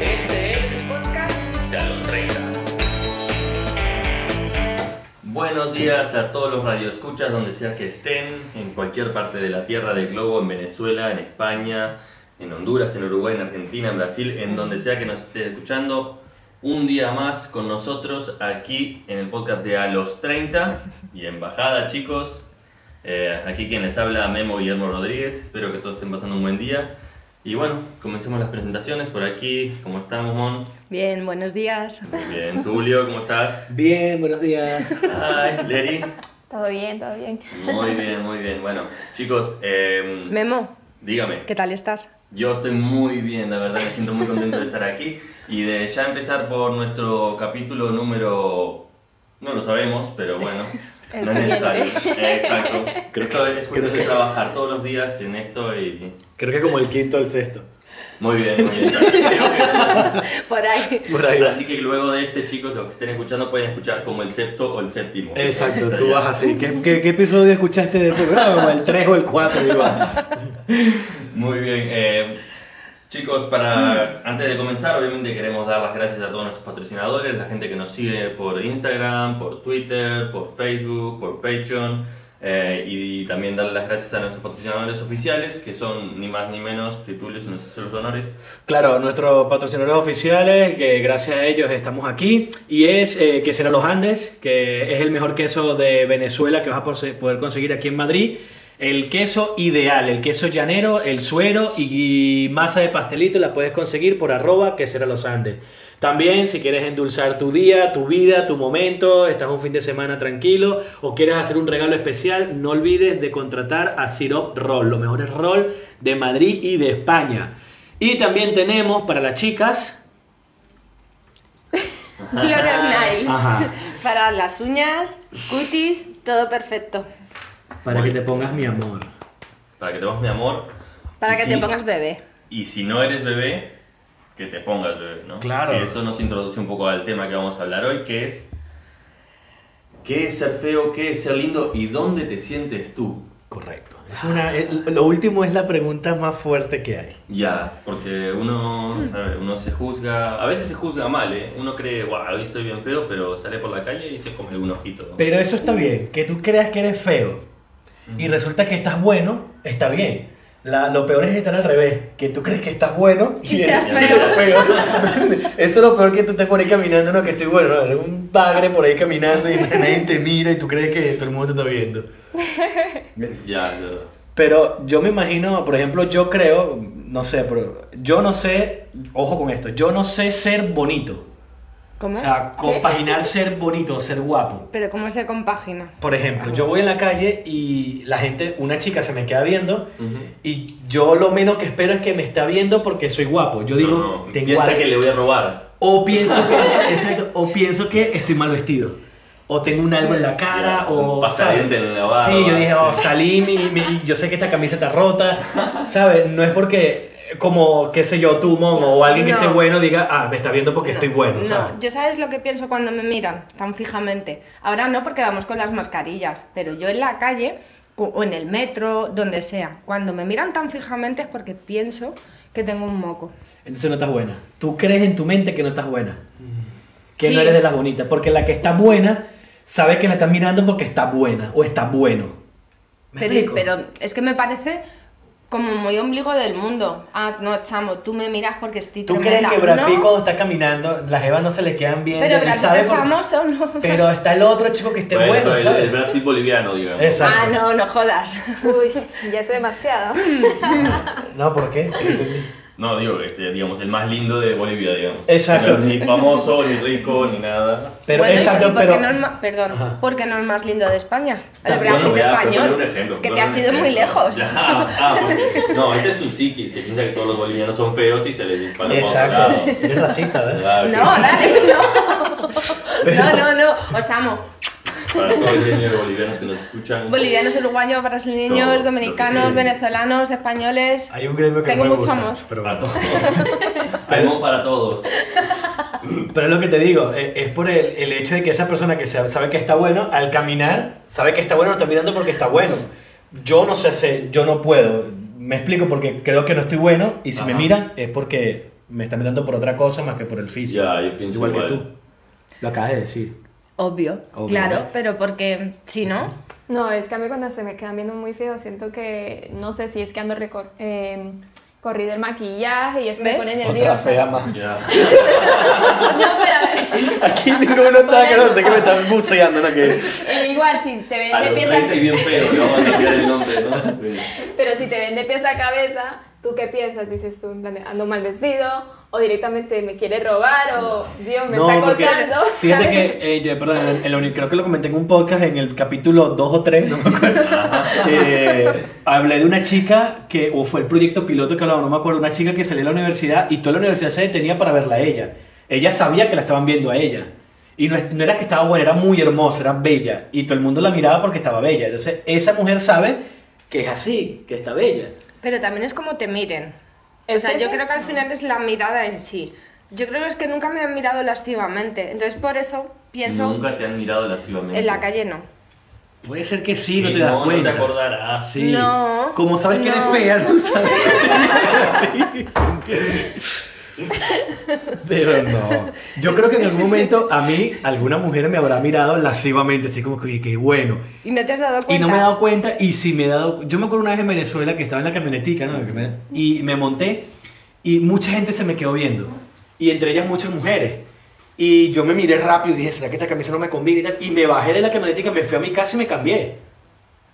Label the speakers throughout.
Speaker 1: Este es podcast de a los 30.
Speaker 2: Buenos días a todos los radioescuchas donde sea que estén, en cualquier parte de la tierra del globo, en Venezuela, en España, en Honduras, en Uruguay, en Argentina, en Brasil, en donde sea que nos esté escuchando. Un día más con nosotros aquí en el podcast de A los 30 y embajada chicos. Eh, aquí quien les habla Memo Guillermo Rodríguez, espero que todos estén pasando un buen día. Y bueno, comencemos las presentaciones por aquí. ¿Cómo estamos, Mon?
Speaker 3: Bien, buenos días.
Speaker 2: Muy bien. Tulio, ¿cómo estás?
Speaker 4: Bien, buenos días.
Speaker 2: Ay, Leri.
Speaker 5: Todo bien, todo bien.
Speaker 2: Muy bien, muy bien. Bueno, chicos, eh,
Speaker 3: Memo,
Speaker 2: dígame.
Speaker 3: ¿qué tal estás?
Speaker 2: Yo estoy muy bien, la verdad, me siento muy contento de estar aquí y de ya empezar por nuestro capítulo número... No lo sabemos, pero bueno,
Speaker 5: El
Speaker 2: no es necesario. Exacto. Creo que es cuestión
Speaker 4: Creo
Speaker 2: de
Speaker 4: que-
Speaker 2: trabajar todos los días en esto y...
Speaker 4: Creo que como el quinto o el sexto.
Speaker 2: Muy bien, muy bien.
Speaker 3: Por ahí.
Speaker 4: Por ahí.
Speaker 2: Así que luego de este, chicos, los que estén escuchando pueden escuchar como el sexto o el séptimo.
Speaker 4: Exacto, tú vas así. ¿Qué, qué, qué episodio escuchaste de programa? ¿El 3 o el 4? Igual.
Speaker 2: Muy bien. eh, chicos, para antes de comenzar, obviamente queremos dar las gracias a todos nuestros patrocinadores, la gente que nos sigue por Instagram, por Twitter, por Facebook, por Patreon. eh, y también darle las gracias a nuestros patrocinadores oficiales, que son ni más ni menos Titulios y nuestros honores.
Speaker 4: Claro, nuestros patrocinadores oficiales, que gracias a ellos estamos aquí, y es eh, Quesera Los Andes, que es el mejor queso de Venezuela que vas a poder conseguir aquí en Madrid. El queso ideal, el queso llanero, el suero y, masa de pastelito la puedes conseguir por arroba Quesera Los Andes. También si quieres endulzar tu día, tu vida, tu momento, estás un fin de semana tranquilo o quieres hacer un regalo especial, no olvides de contratar a Sirop Roll, los mejores roll de Madrid y de España. Y también tenemos para las chicas.
Speaker 3: Flores.
Speaker 4: Ajá.
Speaker 3: Para las uñas, cutis, todo perfecto.
Speaker 4: Para que te pongas mi amor.
Speaker 2: Para que te pongas mi amor.
Speaker 3: Para
Speaker 2: Y
Speaker 3: que
Speaker 2: si-
Speaker 3: te pongas bebé.
Speaker 2: Y si no eres bebé, que te pongas bebé, ¿no?
Speaker 4: Claro.
Speaker 2: Y eso nos introduce un poco al tema que vamos a hablar hoy, que es qué es ser feo, qué es ser lindo y dónde te sientes tú.
Speaker 4: Correcto. Es una, eh, lo último es la pregunta más fuerte que hay.
Speaker 2: Ya, porque uno, ¿sabe? uno se juzga, a veces se juzga mal, ¿eh? Uno cree, wow, hoy estoy bien feo, pero sale por la calle y se come un ojito. ¿no?
Speaker 4: Pero eso está bien, que tú creas que eres feo y resulta que estás bueno, está bien. La- lo peor es estar al revés, que tú crees que estás bueno y,
Speaker 3: Y
Speaker 4: eres, feo. Eso es lo peor que tú te pones caminando, no que estoy bueno, no, eres un bagre por ahí caminando y nadie te mira y tú crees que todo el mundo te está viendo.
Speaker 2: Ya, ya.
Speaker 4: Pero yo me imagino, por ejemplo, yo creo, no sé, pero yo no sé, ojo con esto, yo no sé ser bonito.
Speaker 3: ¿Cómo?
Speaker 4: O sea, compaginar ser bonito, ser guapo.
Speaker 3: Pero ¿cómo se compagina?
Speaker 4: Por ejemplo, yo voy en la calle y la gente, una chica se me queda viendo
Speaker 2: Ujú.
Speaker 4: y yo lo menos que espero es que me está viendo porque soy guapo. Yo digo,
Speaker 2: No, no,
Speaker 4: tengo
Speaker 2: piensa
Speaker 4: algo.
Speaker 2: que le voy a robar.
Speaker 4: O pienso que, exacto, o pienso que estoy mal vestido. O tengo un algo en la cara,
Speaker 2: Ya,
Speaker 4: o.
Speaker 2: pasadiente en la barba,
Speaker 4: Sí, yo dije, oh,
Speaker 2: sí.
Speaker 4: salí, mi, mi- yo sé que esta camisa está rota. ¿Sabes? No es porque, como, qué sé yo, tú, Mon, o alguien que
Speaker 3: No.
Speaker 4: esté bueno diga, ah, me está viendo porque
Speaker 3: No,
Speaker 4: estoy bueno, ¿sabes?
Speaker 3: No, yo sabes lo que pienso cuando me miran tan fijamente. Ahora no porque vamos con las mascarillas, pero yo en la calle o en el metro, donde sea, cuando me miran tan fijamente es porque pienso que tengo un moco.
Speaker 4: Entonces no estás buena. Tú crees en tu mente que no estás buena. Que
Speaker 3: Sí.
Speaker 4: no eres de las bonitas. Porque la que está buena sabe que la están mirando porque está buena o está bueno. ¿Me
Speaker 3: Pero,
Speaker 4: explico?
Speaker 3: pero es que me parece como muy ombligo del mundo. Ah, no, chamo, tú me miras porque estoy
Speaker 4: ¿Tú crees que Brad Pitt
Speaker 3: No,
Speaker 4: cuando está caminando, las evas no se le quedan viendo
Speaker 3: pero Brad Pitt es
Speaker 4: por-
Speaker 3: famoso, ¿no?
Speaker 4: Pero está el otro chico que esté
Speaker 2: Bueno,
Speaker 4: bueno,
Speaker 2: el,
Speaker 4: ¿sabes?
Speaker 2: el Brad Pitt boliviano, digamos.
Speaker 4: Exacto.
Speaker 3: Ah, no, no jodas.
Speaker 5: Uy, ya es demasiado.
Speaker 4: No, ¿por qué? No
Speaker 2: digo, que es, digamos, el más lindo de Bolivia, digamos.
Speaker 4: Exacto.
Speaker 2: No, ni famoso, ni rico, ni nada.
Speaker 4: Pero
Speaker 3: Bueno, ¿y
Speaker 4: exacto, pero...
Speaker 3: no es ma- perdón,
Speaker 4: Ajá.
Speaker 3: ¿por qué no es más lindo de España? El Brad Pitt español.
Speaker 2: ponle un ejemplo,
Speaker 3: es que te has ido muy lejos.
Speaker 2: Ya, ah, porque- no, ese es su psiquis, que piensa que todos los bolivianos son feos y se les dispara
Speaker 4: Exacto. Eres racista,
Speaker 2: sí.
Speaker 3: No, dale, no. No, no, no. Os amo.
Speaker 2: Para todos los niños bolivianos que nos escuchan.
Speaker 3: Bolivianos, uruguayos, brasileños,
Speaker 2: Todos,
Speaker 3: dominicanos,
Speaker 2: sí.
Speaker 3: venezolanos, españoles.
Speaker 4: Hay un gremio que
Speaker 3: Tengo
Speaker 4: no me
Speaker 3: mucho
Speaker 4: gusta,
Speaker 3: amor.
Speaker 4: Pero,
Speaker 2: Para
Speaker 4: bueno.
Speaker 2: todos. Hay amor para todos.
Speaker 4: pero es lo que te digo, eh, es por el, el hecho de que esa persona que sabe, que está bueno, al caminar, sabe que está bueno, lo está mirando porque está bueno. Yo no sé yo no puedo. Me explico porque creo que no estoy bueno y si me
Speaker 2: Ajá.
Speaker 4: miran es porque me están mirando por otra cosa más que por el físico.
Speaker 2: Ya, yo pienso
Speaker 4: igual,
Speaker 2: igual.
Speaker 4: que tú. Lo acabas de decir.
Speaker 3: Obvio,
Speaker 4: Obvio,
Speaker 3: claro,
Speaker 4: ¿no?
Speaker 3: pero porque si no,
Speaker 5: No, es que a mí cuando se me quedan viendo muy feo, siento que, no sé si es que ando recor- eh, corrido el maquillaje y eso
Speaker 3: ¿Ves?
Speaker 5: me pone
Speaker 4: Otra
Speaker 5: nerviosa.
Speaker 4: fea más.
Speaker 5: No, pero a ver,
Speaker 4: Aquí ninguno está que no sé que me están buceando, ¿no? Que...
Speaker 5: eh, igual si te ven
Speaker 2: A
Speaker 5: de
Speaker 2: los
Speaker 5: pies
Speaker 2: 30 y
Speaker 5: a,
Speaker 2: bien feo, vamos a cambiar el nombre, ¿no?
Speaker 5: pero si te ven de pies a cabeza, ¿tú qué piensas? Dices tú, ando mal vestido, o directamente me quiere robar, o Dios, me está
Speaker 4: porque
Speaker 5: acosando.
Speaker 4: fíjate
Speaker 3: ¿Sabes?
Speaker 4: que, eh, yo, perdón, el- el- creo que lo comenté en un podcast en el capítulo 2 o 3, no me acuerdo. Eh, hablé de una chica que, o fue el proyecto piloto que hablaba, no me acuerdo, una chica que salió de la universidad y toda la universidad se detenía para verla a ella. Ella sabía que la estaban viendo a ella. Y no, es- no era que estaba buena, era muy hermosa, era bella. Y todo el mundo la miraba porque estaba bella. Entonces, esa mujer sabe que es así, que está bella.
Speaker 3: Pero también es como te miren. O
Speaker 5: ¿Es
Speaker 3: sea, yo
Speaker 5: sí?
Speaker 3: creo que al final es la mirada en sí. Yo creo que es que nunca me han mirado lascivamente, entonces por eso pienso
Speaker 2: Nunca te han mirado lascivamente.
Speaker 3: en la calle no.
Speaker 4: Puede ser que sí, no
Speaker 2: Sí,
Speaker 4: te das
Speaker 2: no,
Speaker 4: cuenta.
Speaker 2: No te acordarás.
Speaker 4: Sí.
Speaker 3: No,
Speaker 4: Como sabes que eres fea, no sabes te Pero no. Yo creo que en algún momento a mí alguna mujer me habrá mirado lascivamente, así como que, "Oye, qué bueno.
Speaker 3: Y no te has dado cuenta.
Speaker 4: Y no me he dado cuenta, y si me he dado. Yo me acuerdo una vez en Venezuela que estaba en la camionetica, ¿no? Y me monté, y mucha gente se me quedó viendo. Y entre ellas muchas mujeres. Y yo me miré rápido y dije, ¿será que esta camisa no me combina y tal? Y me bajé de la camionetica, me fui a mi casa y me cambié.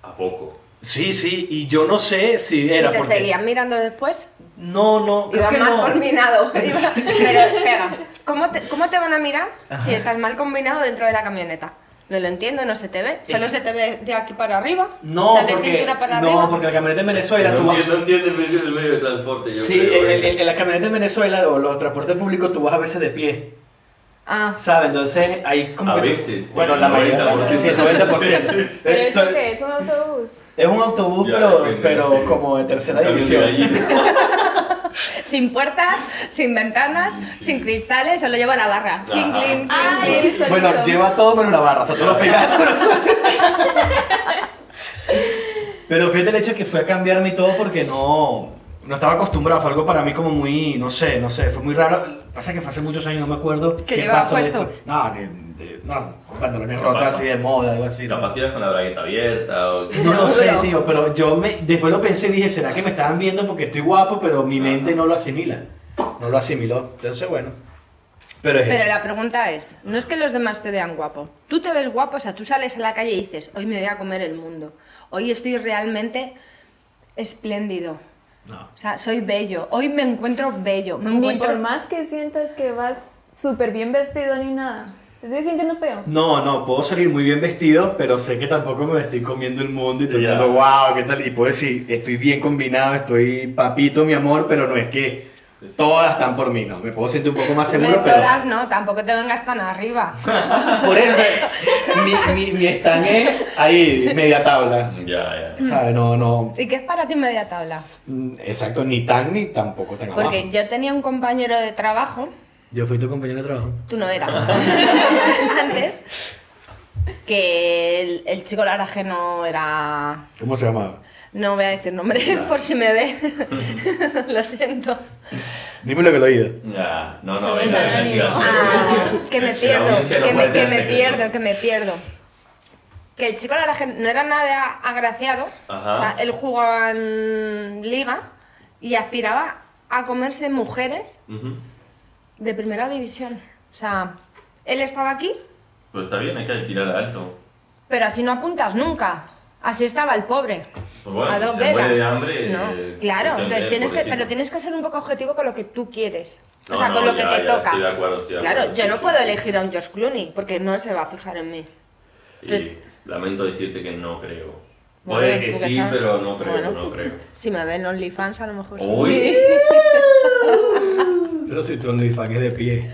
Speaker 2: ¿A poco?
Speaker 4: Sí, sí, y yo no sé si
Speaker 3: ¿Y
Speaker 4: era
Speaker 3: te
Speaker 4: porque-
Speaker 3: seguían mirando después?
Speaker 4: No, no, creo
Speaker 3: Iba
Speaker 4: que
Speaker 3: más
Speaker 4: no.
Speaker 3: combinado. Iba- Pero espera, ¿cómo te, ¿cómo te van a mirar si estás mal combinado dentro de la camioneta? No lo entiendo, no se te ve. Solo se te ve de aquí para arriba.
Speaker 4: No,
Speaker 3: o sea, de
Speaker 4: porque,
Speaker 3: cintura para
Speaker 4: no,
Speaker 3: arriba.
Speaker 4: porque la camioneta en Venezuela,
Speaker 2: no,
Speaker 4: tú vas...
Speaker 2: no entiende el medio, el medio de transporte. Yo
Speaker 4: Sí,
Speaker 2: creo,
Speaker 4: en,
Speaker 2: ¿eh?
Speaker 4: en- en la camioneta en Venezuela o los transportes públicos tú vas a veces de pie,
Speaker 3: Ah,
Speaker 4: ¿sabes? Entonces ahí como
Speaker 2: A
Speaker 4: que tú-
Speaker 2: veces,
Speaker 4: bueno,
Speaker 2: el
Speaker 4: la mayoría,
Speaker 2: 90%.
Speaker 4: sí, el 90%.
Speaker 5: ¿Pero eso qué es? ¿Un autobús?
Speaker 4: Es un autobús,
Speaker 2: Ya,
Speaker 4: pero,
Speaker 2: depende,
Speaker 4: pero
Speaker 2: sí.
Speaker 4: como de tercera división.
Speaker 3: sin puertas, sin ventanas, sin cristales, solo lleva la barra.
Speaker 5: Ah,
Speaker 3: clink.
Speaker 5: listo,
Speaker 4: Bueno,
Speaker 5: listo.
Speaker 4: lleva todo menos la barra, o sea, todo lo pegado. Pero fíjate el hecho de que fue a cambiarme y todo porque no, no estaba acostumbrado, fue algo para mí como muy, no sé, no sé, fue muy raro. Pasa que fue hace muchos años, no me acuerdo.
Speaker 3: ¿Qué llevabas puesto?
Speaker 4: después. No, ni, de- no, pantalones rotos así de moda, algo así. ¿no?
Speaker 2: Capaz ibas con la bragueta abierta o...
Speaker 4: No lo sé, tío, pero yo me, después lo pensé y dije, ¿será que me estaban viendo porque estoy guapo? Pero mi mente no lo asimila. No lo asimiló. Entonces, bueno. Pero es
Speaker 3: Pero
Speaker 4: eso.
Speaker 3: la pregunta es, no es que los demás te vean guapo. Tú te ves guapo, o sea, tú sales a la calle y dices, hoy me voy a comer el mundo. Hoy estoy realmente espléndido.
Speaker 4: No.
Speaker 3: O sea, soy bello. Hoy me encuentro bello. Me
Speaker 5: Ni
Speaker 3: encuentro...
Speaker 5: por más que sientas que vas súper bien vestido ni nada. Te estoy sintiendo feo.
Speaker 4: No, no, puedo salir muy bien vestido, pero sé que tampoco me estoy comiendo el mundo y todo el mundo, wow, ¿qué tal? Y puedo decir, estoy bien combinado, estoy papito, mi amor, pero no es que todas están por mí, no. Me puedo sentir un poco más seguro, pero.
Speaker 3: todas no, tampoco te vengas tan arriba.
Speaker 4: Por eso, o sea, mi, mi, mi stand es ahí, media tabla.
Speaker 2: Ya, ya.
Speaker 4: ¿Sabes? No, no.
Speaker 3: ¿Y qué es para ti media tabla?
Speaker 4: mm, Exacto, ni tan ni tampoco tan abajo.
Speaker 3: Porque yo tenía un compañero de trabajo,
Speaker 4: Yo fui tu compañero de trabajo.
Speaker 3: tú no eras, antes, que el, el chico laraje no era...
Speaker 4: ¿Cómo se llamaba?
Speaker 3: No voy a decir nombre por si me ve. Lo siento.
Speaker 4: Dímelo que lo he oído.
Speaker 2: Ya, no, no, venga, venga,
Speaker 5: anónimo.
Speaker 2: siga, siga,
Speaker 3: Ah,
Speaker 2: siga.
Speaker 3: que me
Speaker 2: La
Speaker 3: pierdo, que me, que me pierdo, que me pierdo. Que el chico laraje no era nada agraciado.
Speaker 2: Ajá.
Speaker 3: O sea, él jugaba en liga y aspiraba a comerse mujeres de primera división. O sea, él estaba aquí,
Speaker 2: Pues está bien, hay que tirar alto.
Speaker 3: pero así no apuntas nunca. Así estaba el pobre.
Speaker 2: Pues bueno,
Speaker 3: a
Speaker 2: si
Speaker 3: dos
Speaker 2: se muere
Speaker 3: velas.
Speaker 2: de hambre,
Speaker 3: no,
Speaker 2: eh,
Speaker 3: claro,
Speaker 2: cuestión de
Speaker 3: entonces tienes que, pero tienes que ser un poco objetivo con lo que tú quieres. o
Speaker 2: No,
Speaker 3: sea,
Speaker 2: no,
Speaker 3: con lo que te
Speaker 2: ya,
Speaker 3: toca.
Speaker 2: estoy de acuerdo, estoy de
Speaker 3: claro,
Speaker 2: acuerdo,
Speaker 3: yo
Speaker 2: sí,
Speaker 3: no
Speaker 2: sí,
Speaker 3: puedo
Speaker 2: sí.
Speaker 3: elegir a un George Clooney porque no se va a fijar en mí.
Speaker 2: Y
Speaker 3: Entonces-
Speaker 2: lamento decirte que no creo. Puede que sí, pero no creo,
Speaker 3: bueno.
Speaker 2: no creo.
Speaker 3: Si me ven OnlyFans, a lo mejor sí.
Speaker 2: Uy.
Speaker 4: Pero si tu OnlyFans es de pie.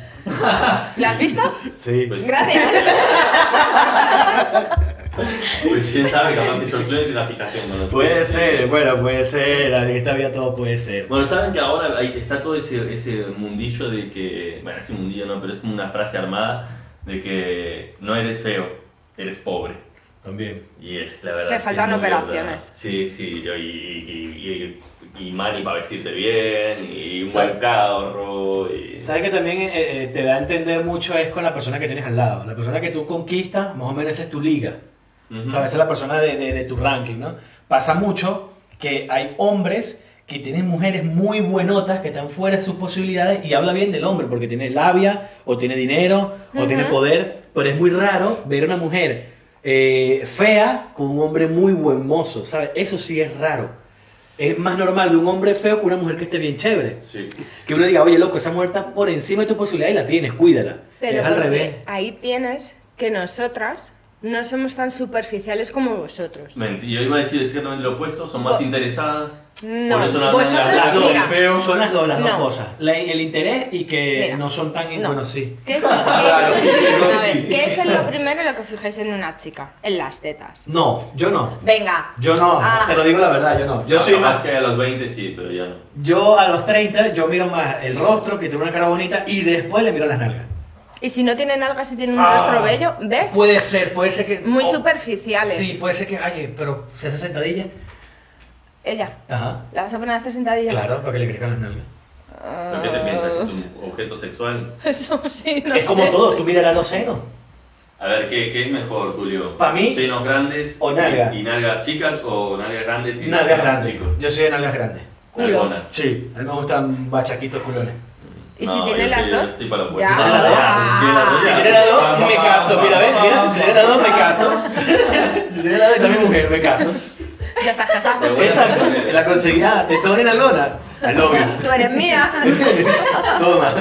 Speaker 3: ¿La has visto?
Speaker 4: Sí.
Speaker 2: Pues,
Speaker 3: Gracias.
Speaker 2: pues quién sabe, capaz que Clooney tiene una fijación con los
Speaker 4: Puede ser, bueno, puede ser. En esta vida todo puede ser.
Speaker 2: Bueno, saben que ahora ahí está todo ese, ese mundillo de que, bueno, ese mundillo no, pero es como una frase armada de que no eres feo, eres pobre.
Speaker 4: También.
Speaker 2: Y es la verdad.
Speaker 3: Te
Speaker 2: que
Speaker 3: faltan
Speaker 2: es muy
Speaker 3: operaciones.
Speaker 2: verdad. Sí, sí, y, y- y- y y money para vestirte bien, y un
Speaker 4: ¿Sabes?
Speaker 2: buen carro. Y...
Speaker 4: Sabes que también eh, eh, te da a entender mucho es con la persona que tienes al lado. La persona que tú conquistas, más o menos esa es tu liga.
Speaker 2: Ujú.
Speaker 4: ¿Sabes? Esa es la persona de, de- de tu ranking, ¿no? Pasa mucho que hay hombres que tienen mujeres muy buenotas que están fuera de sus posibilidades y habla bien del hombre porque tiene labia o tiene dinero o tiene poder, pero es muy raro ver a una mujer eh, fea con un hombre muy buen mozo, ¿sabes? Eso sí es raro. Es más normal de un hombre feo que una mujer que esté bien chévere.
Speaker 2: Sí.
Speaker 4: Que uno diga, oye, loco, esa mujer está por encima de tu posibilidad y la tienes, cuídala.
Speaker 3: Pero
Speaker 4: es al revés.
Speaker 3: ahí tienes que nosotras no somos tan superficiales como vosotros.
Speaker 2: Menti- Yo iba a decir exactamente lo opuesto, son más
Speaker 3: Vo-
Speaker 2: interesadas.
Speaker 3: No,
Speaker 2: por eso no
Speaker 3: vosotros,
Speaker 2: hablando
Speaker 3: mira,
Speaker 2: feo.
Speaker 4: Son las dos, las dos cosas. La- el interés y que
Speaker 3: Mira,
Speaker 4: no son tan...
Speaker 3: no.
Speaker 4: Bueno, sí.
Speaker 3: ¿Qué es, qué-
Speaker 2: Claro,
Speaker 3: a ver,
Speaker 2: sí.
Speaker 3: ¿qué es lo primero lo que fijáis en una chica? En las tetas.
Speaker 4: No, yo no.
Speaker 3: Venga.
Speaker 4: Yo no,
Speaker 3: Ah.
Speaker 4: te lo digo la verdad, yo no. Yo soy
Speaker 2: más
Speaker 4: más...
Speaker 2: que a los 20 sí, pero ya no.
Speaker 4: Yo a los 30, yo miro más el rostro, que tiene una cara bonita, y después le miro las nalgas.
Speaker 3: Y si no tienen algas y tienen un
Speaker 4: Ah.
Speaker 3: rostro bello, ¿ves?
Speaker 4: Puede ser, puede ser que...
Speaker 3: Muy
Speaker 4: oh,
Speaker 3: superficiales.
Speaker 4: Sí, puede ser que, oye, pero se hace sentadilla.
Speaker 3: Ella.
Speaker 4: Ajá.
Speaker 3: ¿La vas a poner a hacer sentadilla?
Speaker 4: Claro, para que le crezcan las nalgas.
Speaker 2: ¿Por qué te piensas que es un objeto sexual?
Speaker 3: Eso sí, no
Speaker 4: es como
Speaker 3: sé.
Speaker 4: todo, tú mirarás los senos.
Speaker 2: A ver, ¿qué, qué es mejor, Tulio?
Speaker 4: Pa' mí,
Speaker 2: ¿Senos grandes
Speaker 4: o nalga.
Speaker 2: y nalgas chicas o nalgas grandes y
Speaker 4: Nalgas grandes.
Speaker 2: chicos?
Speaker 4: Yo soy de nalgas grandes.
Speaker 3: Culo.
Speaker 4: Sí, a mí me gustan bachaquitos culones.
Speaker 3: ¿Y
Speaker 2: No,
Speaker 3: si tiene las dos?
Speaker 4: Si tiene las dos,
Speaker 3: Ah.
Speaker 4: Si tiene las dos, me caso. Mira, ves, mira, si tiene las dos, me caso. Si tiene las dos, también mujer, me caso.
Speaker 3: Ya estás casado.
Speaker 4: Exacto, la conseguí. Ah, te tomen en alguna. Al novio.
Speaker 3: Tú eres mía.
Speaker 4: Toma.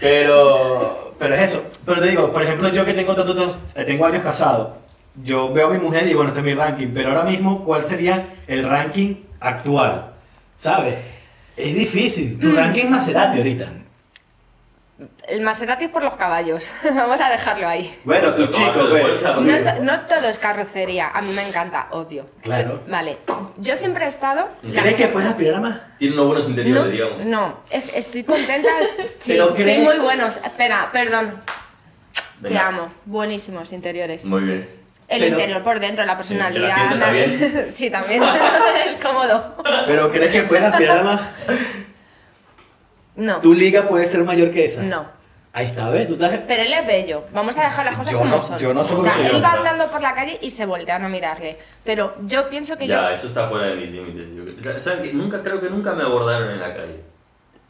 Speaker 4: Pero, pero es eso. Pero te digo, por ejemplo, yo que tengo tantos, eh, tengo años casado, yo veo a mi mujer y bueno, este es mi ranking. Pero ahora mismo, ¿cuál sería el ranking actual? ¿Sabes? Es difícil. Tu ranking es Maserati ahorita.
Speaker 3: El Maserati es por los caballos. Vamos a dejarlo ahí.
Speaker 4: Bueno, tu chico, pues.
Speaker 3: No, to- no todo es carrocería. A mí me encanta, obvio.
Speaker 4: Claro.
Speaker 3: Vale. Yo siempre he estado. la-
Speaker 4: ¿Crees que puedes aspirar a más?
Speaker 2: Tiene unos buenos interiores,
Speaker 3: No,
Speaker 2: digamos.
Speaker 3: no, es- estoy contenta. es- Sí,
Speaker 4: ¿Pero
Speaker 3: sí,
Speaker 4: crees?
Speaker 3: muy buenos. Espera, perdón. Te
Speaker 2: Venga.
Speaker 3: amo. Buenísimos interiores.
Speaker 2: Muy bien.
Speaker 3: El
Speaker 4: Pero-
Speaker 3: interior por dentro, la personalidad. la-
Speaker 2: también?
Speaker 3: sí, también. es cómodo.
Speaker 4: ¿Pero crees que puedes aspirar a más?
Speaker 3: No.
Speaker 4: ¿Tu liga puede ser mayor que esa?
Speaker 3: No.
Speaker 4: Ahí está, ¿ves? Tú estás...
Speaker 3: Pero él es bello. Vamos a dejar las cosas
Speaker 4: Yo
Speaker 3: como
Speaker 4: no-
Speaker 3: son.
Speaker 4: yo no sé
Speaker 3: o sea,
Speaker 4: soy
Speaker 3: él va andando por la calle y se voltean a mirarle. Pero yo pienso que
Speaker 2: Ya,
Speaker 3: yo.
Speaker 2: eso está fuera de mis límites. ¿Saben qué? Nunca, creo que nunca me abordaron en la calle.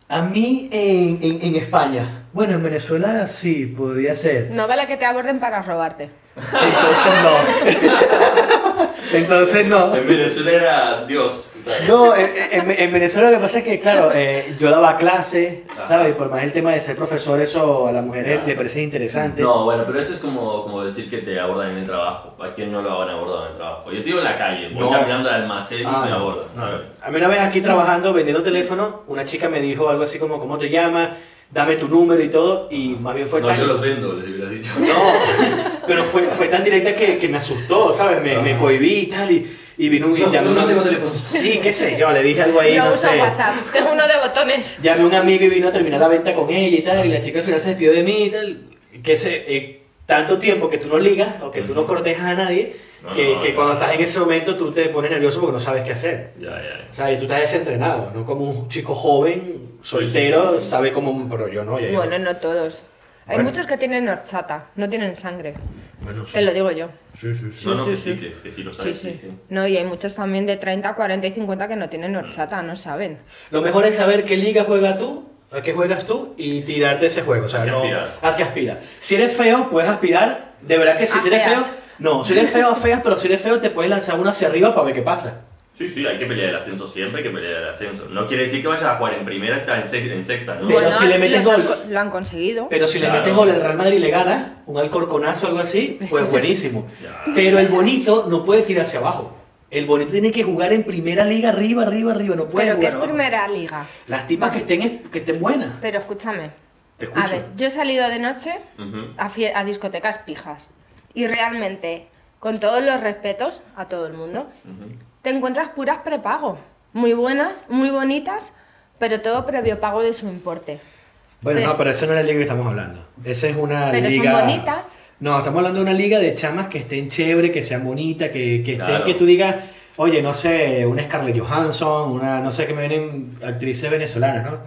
Speaker 4: A mí en, en, en España. Bueno, en Venezuela sí, podría ser.
Speaker 3: No vale que te aborden para robarte.
Speaker 4: Entonces no. Entonces no.
Speaker 2: En Venezuela era Dios.
Speaker 4: No, en, en- en Venezuela lo que pasa es que, claro, eh, yo daba clase,
Speaker 2: Ajá.
Speaker 4: ¿sabes? Por más el tema de ser profesor, eso a las mujeres le parece interesante.
Speaker 2: No, bueno, pero eso es como, como decir que te abordan en el trabajo. ¿A quién no lo han abordado en el trabajo? Yo te digo en la calle, voy
Speaker 4: No.
Speaker 2: caminando al almacén y
Speaker 4: Ah,
Speaker 2: me
Speaker 4: no,
Speaker 2: abordan,
Speaker 4: no.
Speaker 2: ¿sabes?
Speaker 4: A mí una vez aquí trabajando, vendiendo teléfono, una chica me dijo algo así como, ¿cómo te llamas? Dame tu número y todo, y más bien fue
Speaker 2: No,
Speaker 4: tan...
Speaker 2: yo los vendo, les hubiera dicho.
Speaker 4: No, pero fue, fue tan directa que, que me asustó, ¿sabes? Me, me cohibí y tal, y, y vino un...
Speaker 2: No,
Speaker 4: llamé
Speaker 2: no
Speaker 4: un-
Speaker 2: tengo teléfono.
Speaker 4: Sí, qué sé yo, le dije algo ahí,
Speaker 3: yo
Speaker 4: no
Speaker 3: uso
Speaker 4: sé.
Speaker 3: WhatsApp. Tengo uno de botones.
Speaker 4: Llamé a un amigo y vino a terminar la venta con ella y tal, y la chica al final se despidió de mí y tal. Que se, eh, tanto tiempo que tú no ligas o que tú no cortejas a nadie,
Speaker 2: No,
Speaker 4: que,
Speaker 2: no,
Speaker 4: que
Speaker 2: no.
Speaker 4: cuando estás en ese momento tú te pones nervioso porque no sabes qué hacer.
Speaker 2: Ya, ya,
Speaker 4: O sea, y tú estás desentrenado, no como un chico joven, soltero,
Speaker 2: Sí, sí, sí.
Speaker 4: sabe cómo... Pero yo no, ya yo-
Speaker 3: Bueno, no todos. Hay
Speaker 4: Bueno.
Speaker 3: muchos que tienen horchata, no tienen sangre.
Speaker 4: Bueno, sí.
Speaker 3: Te lo digo yo.
Speaker 4: Sí, sí, sí.
Speaker 2: No, no,
Speaker 3: sí,
Speaker 2: que
Speaker 3: sí.
Speaker 2: sí, que, que sí lo sabes,
Speaker 3: sí.
Speaker 2: sí, sí.
Speaker 3: No, y hay muchos también de 30, 40 y 50 que no tienen horchata, no saben.
Speaker 4: Lo mejor es saber qué liga juegas tú, a qué juegas tú y tirarte ese juego. O sea,
Speaker 2: A qué
Speaker 4: no,
Speaker 2: aspirar.
Speaker 4: a qué aspirar. Si eres feo, puedes aspirar. De verdad que sí,
Speaker 3: A
Speaker 4: si eres
Speaker 3: feas.
Speaker 4: feo. No, si eres feo, feas, pero si eres feo, te puedes lanzar uno hacia arriba para ver qué pasa.
Speaker 2: Sí, sí, hay que pelear el ascenso siempre, hay que pelear el ascenso. No quiere decir que vayas a jugar en primera, está en, sex- en sexta, ¿no?
Speaker 4: Pero si le metes
Speaker 3: han
Speaker 4: gol-
Speaker 3: Lo han conseguido.
Speaker 4: Pero si
Speaker 2: Claro.
Speaker 4: le metes gol el Real Madrid y le gana, un alcorconazo o algo así, pues buenísimo. Pero el bonito no puede tirar hacia abajo. El bonito tiene que jugar en primera liga, arriba, arriba, arriba. No puede
Speaker 3: Pero que
Speaker 4: jugar
Speaker 3: es
Speaker 4: abajo.
Speaker 3: primera liga.
Speaker 4: Las tipas que estén, que estén buenas.
Speaker 3: Pero escúchame.
Speaker 4: Te escucho.
Speaker 3: A ver, yo he salido de noche a discotecas pijas. Y realmente, con todos los respetos a todo el mundo, te encuentras puras prepago. Muy buenas, muy bonitas, pero todo previo pago de su importe.
Speaker 4: Bueno,
Speaker 3: Pues-
Speaker 4: no, pero eso no es la liga que estamos hablando. Esa es una
Speaker 3: Pero son
Speaker 4: liga.
Speaker 3: bonitas.
Speaker 4: No, estamos hablando de una liga de chamas que estén chévere, que sean bonitas, que, que estén,
Speaker 2: Claro.
Speaker 4: que tú digas, oye, no sé, una Scarlett Johansson, una, no sé qué me vienen actrices venezolanas, ¿no?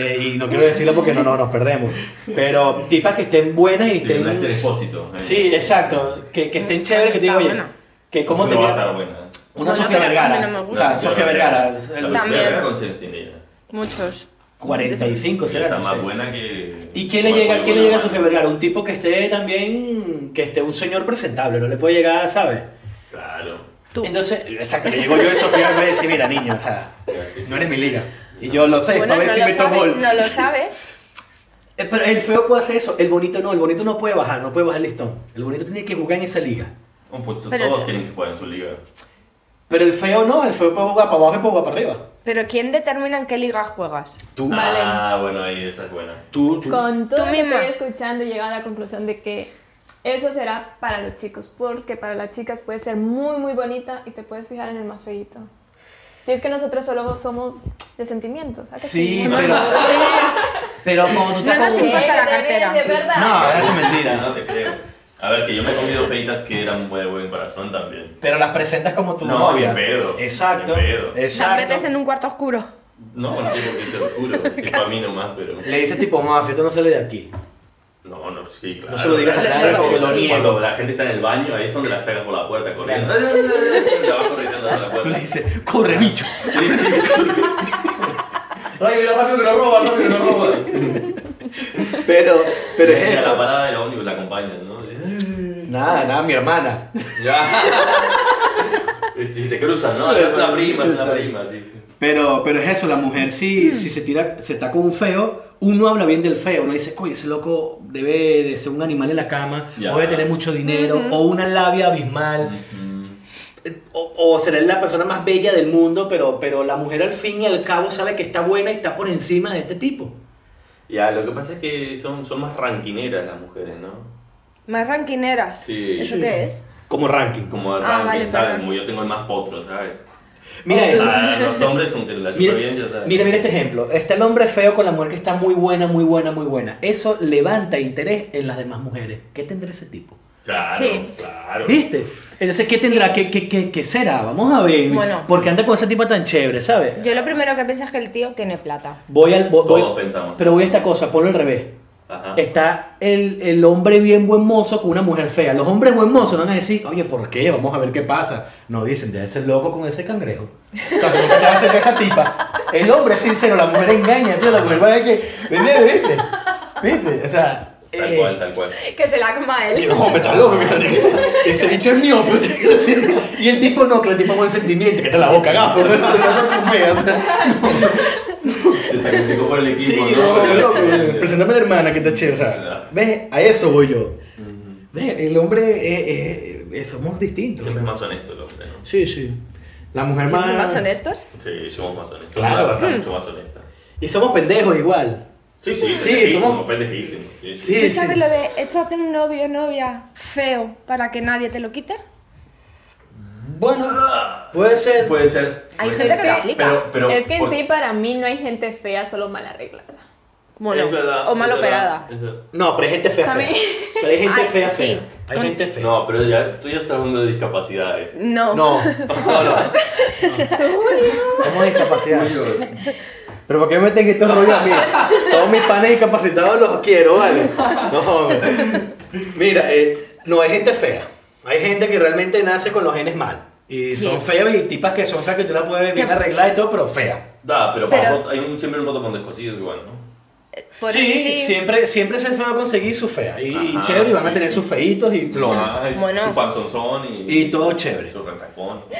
Speaker 4: Eh, y no quiero decirlo porque no, no nos perdemos. Pero tipas que estén buenas y
Speaker 2: Sí,
Speaker 4: estén...
Speaker 2: un este depósito. ¿eh?
Speaker 4: Sí, exacto. Que, que estén chéveres, que te digo, oye,
Speaker 3: buena.
Speaker 4: que cómo
Speaker 2: No
Speaker 4: te
Speaker 2: va a estar buena.
Speaker 4: Una
Speaker 3: Bueno,
Speaker 4: Sofía Vergara.
Speaker 3: no me
Speaker 4: o
Speaker 3: gusta.
Speaker 4: sea, Sofía Vergara. El-
Speaker 2: Sofía
Speaker 3: También.
Speaker 2: Vergara.
Speaker 3: Muchos.
Speaker 4: 45
Speaker 2: Sí,
Speaker 4: será.
Speaker 2: está más buena que.
Speaker 4: ¿Y quién le llega, quién le llega a. Sofía Vergara? Un tipo que esté también, que esté un señor presentable, no le puede llegar, ¿sabes?
Speaker 2: Claro.
Speaker 3: Tú.
Speaker 4: Entonces, exacto, le llego yo de Sofía y me dice, mira niño, o sea,
Speaker 2: Ya, sí, sí.
Speaker 4: no eres mi liga. Y yo lo sé,
Speaker 3: Bueno,
Speaker 4: para ver
Speaker 3: no
Speaker 4: si
Speaker 3: lo
Speaker 4: meto
Speaker 3: sabes,
Speaker 4: gol.
Speaker 3: no lo sabes.
Speaker 4: Eh, Pero el feo puede hacer eso, el bonito no, el bonito no puede bajar, no puede bajar el listón. El bonito tiene que jugar en esa liga.
Speaker 2: Oh, pues todos tienen que jugar en su liga.
Speaker 4: Pero el feo no, el feo puede jugar para abajo y puede jugar para arriba.
Speaker 3: Pero ¿quién determina en qué liga juegas?
Speaker 4: Tú,
Speaker 5: Vale.
Speaker 2: Ah, bueno, ahí esa es buena.
Speaker 4: tú, tú.
Speaker 5: Con todo
Speaker 3: Tú
Speaker 5: lo que estoy escuchando, he llegado a la conclusión de que eso será para los chicos, porque para las chicas puede ser muy, muy bonita y te puedes fijar en el más feíto. Si es que nosotros solo somos de sentimientos. ¿a que
Speaker 4: Sí, pero, pero como tú estás
Speaker 3: No nos
Speaker 4: con-
Speaker 3: importa la
Speaker 5: Sí,
Speaker 3: cartera.
Speaker 5: Es verdad.
Speaker 4: No, es mentira.
Speaker 2: No te creo. A ver, que yo me he comido feitas que eran muy de buen corazón también.
Speaker 4: Pero las presentas como tu
Speaker 2: No,
Speaker 4: novia.
Speaker 2: ni pedo,
Speaker 4: Exacto.
Speaker 2: pedo.
Speaker 4: Exacto.
Speaker 3: Las metes en un cuarto oscuro.
Speaker 2: No, no tengo que ser oscuro. Es para mí nomás, pero.
Speaker 4: Le dices tipo, mafia, esto no sale de aquí.
Speaker 2: No, no, sí, claro.
Speaker 4: No se lo digas a
Speaker 2: Claro,
Speaker 3: nadie
Speaker 2: porque
Speaker 3: lo
Speaker 4: niego.
Speaker 2: Cuando la gente está en el baño, ahí es donde la sacas por la puerta corriendo. La va corriendo hacia la
Speaker 4: Tú
Speaker 2: puerta.
Speaker 4: le dices, corre bicho.
Speaker 2: Sí, sí, sí. Ay, mira, rápido que lo roba, rápido que lo roba.
Speaker 4: Pero, pero
Speaker 2: a
Speaker 4: es
Speaker 2: La
Speaker 4: eso.
Speaker 2: parada de la ómnibus la acompañan, ¿no?
Speaker 4: Nada, nada, mi hermana.
Speaker 2: Ya. Si te cruzan, ¿no? Es una prima, es una prima, sí. sí.
Speaker 4: Pero, pero es eso, la mujer si, si se tira, se está con un feo, uno habla bien del feo, uno dice, oye, ese loco debe de ser un animal en la cama, o debe tener mucho dinero, o una labia abismal,
Speaker 2: Ujú.
Speaker 4: o, o será la persona más bella del mundo, pero, pero la mujer al fin y al cabo sabe que está buena y está por encima de este tipo.
Speaker 2: Ya, lo que pasa es que son, son más ranquineras las mujeres, ¿no?
Speaker 3: Más ranquineras.
Speaker 2: Sí.
Speaker 3: ¿Eso
Speaker 2: Sí.
Speaker 3: qué es?
Speaker 4: Como ranking.
Speaker 2: Como el
Speaker 3: Ah,
Speaker 2: ranking,
Speaker 3: vale,
Speaker 2: ¿sabes?
Speaker 3: perdón.
Speaker 2: Como yo tengo el más potro, ¿sabes?
Speaker 4: Mira, esto.
Speaker 2: A los hombres con que la chupa
Speaker 4: Mira,
Speaker 2: bien, ya sabes.
Speaker 4: mira, mira este ejemplo. Está el hombre feo con la mujer que está muy buena, muy buena, muy buena. Eso levanta interés en las demás mujeres. ¿Qué tendrá ese tipo?
Speaker 2: Claro,
Speaker 3: Sí.
Speaker 2: claro.
Speaker 4: ¿Viste? Entonces, ¿qué tendrá? ¿Qué, qué, qué, qué será? Vamos a ver.
Speaker 3: Bueno.
Speaker 4: Porque anda con ese tipo tan chévere, ¿sabes?
Speaker 3: Yo lo primero que pienso es que el tío tiene plata.
Speaker 4: Voy al. voy-
Speaker 2: Todos
Speaker 4: voy-
Speaker 2: pensamos.
Speaker 4: pero voy a esta cosa, ponlo al revés.
Speaker 2: Ajá.
Speaker 4: Está el, el hombre bien buen mozo con una mujer fea. Los hombres buen mozos no van a decir, oye, ¿por qué? Vamos a ver qué pasa. No, dicen, debe ser loco con ese cangrejo. O sea, ¿cómo te a hacer esa tipa? El hombre es sincero, la mujer engaña, tío. La mujer va a ver que. ¿Viste? ¿Viste? ¿Viste? O sea.
Speaker 2: Tal
Speaker 4: eh,
Speaker 2: cual, tal cual.
Speaker 3: Que se la coma él.
Speaker 4: No, me está loco que ese, ese, ese bicho es mío. Pues. Y el tipo no, que el tipo buen sentimiento, que te la boca, gafo. Fea, o sea,
Speaker 2: Se sacrificó por el
Speaker 4: Sí,
Speaker 2: equipo,
Speaker 4: no,
Speaker 2: ¿no?
Speaker 4: loco, Preséntame a la hermana que está chévere, o sea, ¿ves? A eso voy yo. ¿Ves? El hombre, eh, eh, eh, somos distintos.
Speaker 2: Siempre es más honesto el hombre, ¿no?
Speaker 4: Sí, sí. La mujer
Speaker 3: ¿Siempre
Speaker 4: más...
Speaker 3: más honestos?
Speaker 2: Sí, somos más honestos.
Speaker 4: Claro.
Speaker 2: Raza
Speaker 3: Hmm.
Speaker 2: mucho más honesta.
Speaker 4: Y somos pendejos igual.
Speaker 2: Sí, sí,
Speaker 4: Sí, somos-
Speaker 2: pendejísimo. Sí, sí.
Speaker 4: Sí,
Speaker 3: ¿Tú sabes
Speaker 4: sí.
Speaker 3: lo de échate un novio o novia feo para que nadie te lo quite?
Speaker 4: Bueno, puede ser.
Speaker 2: Puede ser.
Speaker 3: Hay
Speaker 2: puede
Speaker 3: gente
Speaker 2: ser.
Speaker 3: que lo aplica.
Speaker 2: Pero, pero,
Speaker 5: es que en
Speaker 2: por-
Speaker 5: sí para mí no hay gente fea, solo mal arreglada.
Speaker 3: Bueno,
Speaker 2: es verdad,
Speaker 3: o mal
Speaker 2: es
Speaker 3: operada.
Speaker 2: verdad.
Speaker 4: No, pero hay gente fea, fea. Pero hay gente
Speaker 3: Ay,
Speaker 4: fea,
Speaker 3: sí.
Speaker 4: fea. Hay gente fea.
Speaker 2: No, pero ya, tú ya estás hablando de discapacidades.
Speaker 3: No.
Speaker 4: No, no, no. Somos discapacidades. Pero ¿por qué me meten estos rollos a mí? Todos mis panes discapacitados los quiero, ¿vale? No, hombre. Mira, eh, no hay gente fea. Hay gente que realmente nace con los genes mal. Y
Speaker 3: Sí.
Speaker 4: son feos y tipas que son feas que tú las puedes bien arregladas y todo, pero feas.
Speaker 2: Da, pero,
Speaker 3: Pero-
Speaker 2: hay un, siempre un con descosido igual, ¿no?
Speaker 3: Por
Speaker 4: sí,
Speaker 3: sí.
Speaker 4: siempre, siempre se feo conseguir su fea. Y, y
Speaker 2: Ajá,
Speaker 4: chévere, y van a
Speaker 2: sí,
Speaker 4: tener
Speaker 2: sí.
Speaker 4: sus feitos y plomo.
Speaker 2: Ay,
Speaker 3: Bueno.
Speaker 2: Su panzonzón y...
Speaker 4: Y todo chévere.
Speaker 2: Su retacón.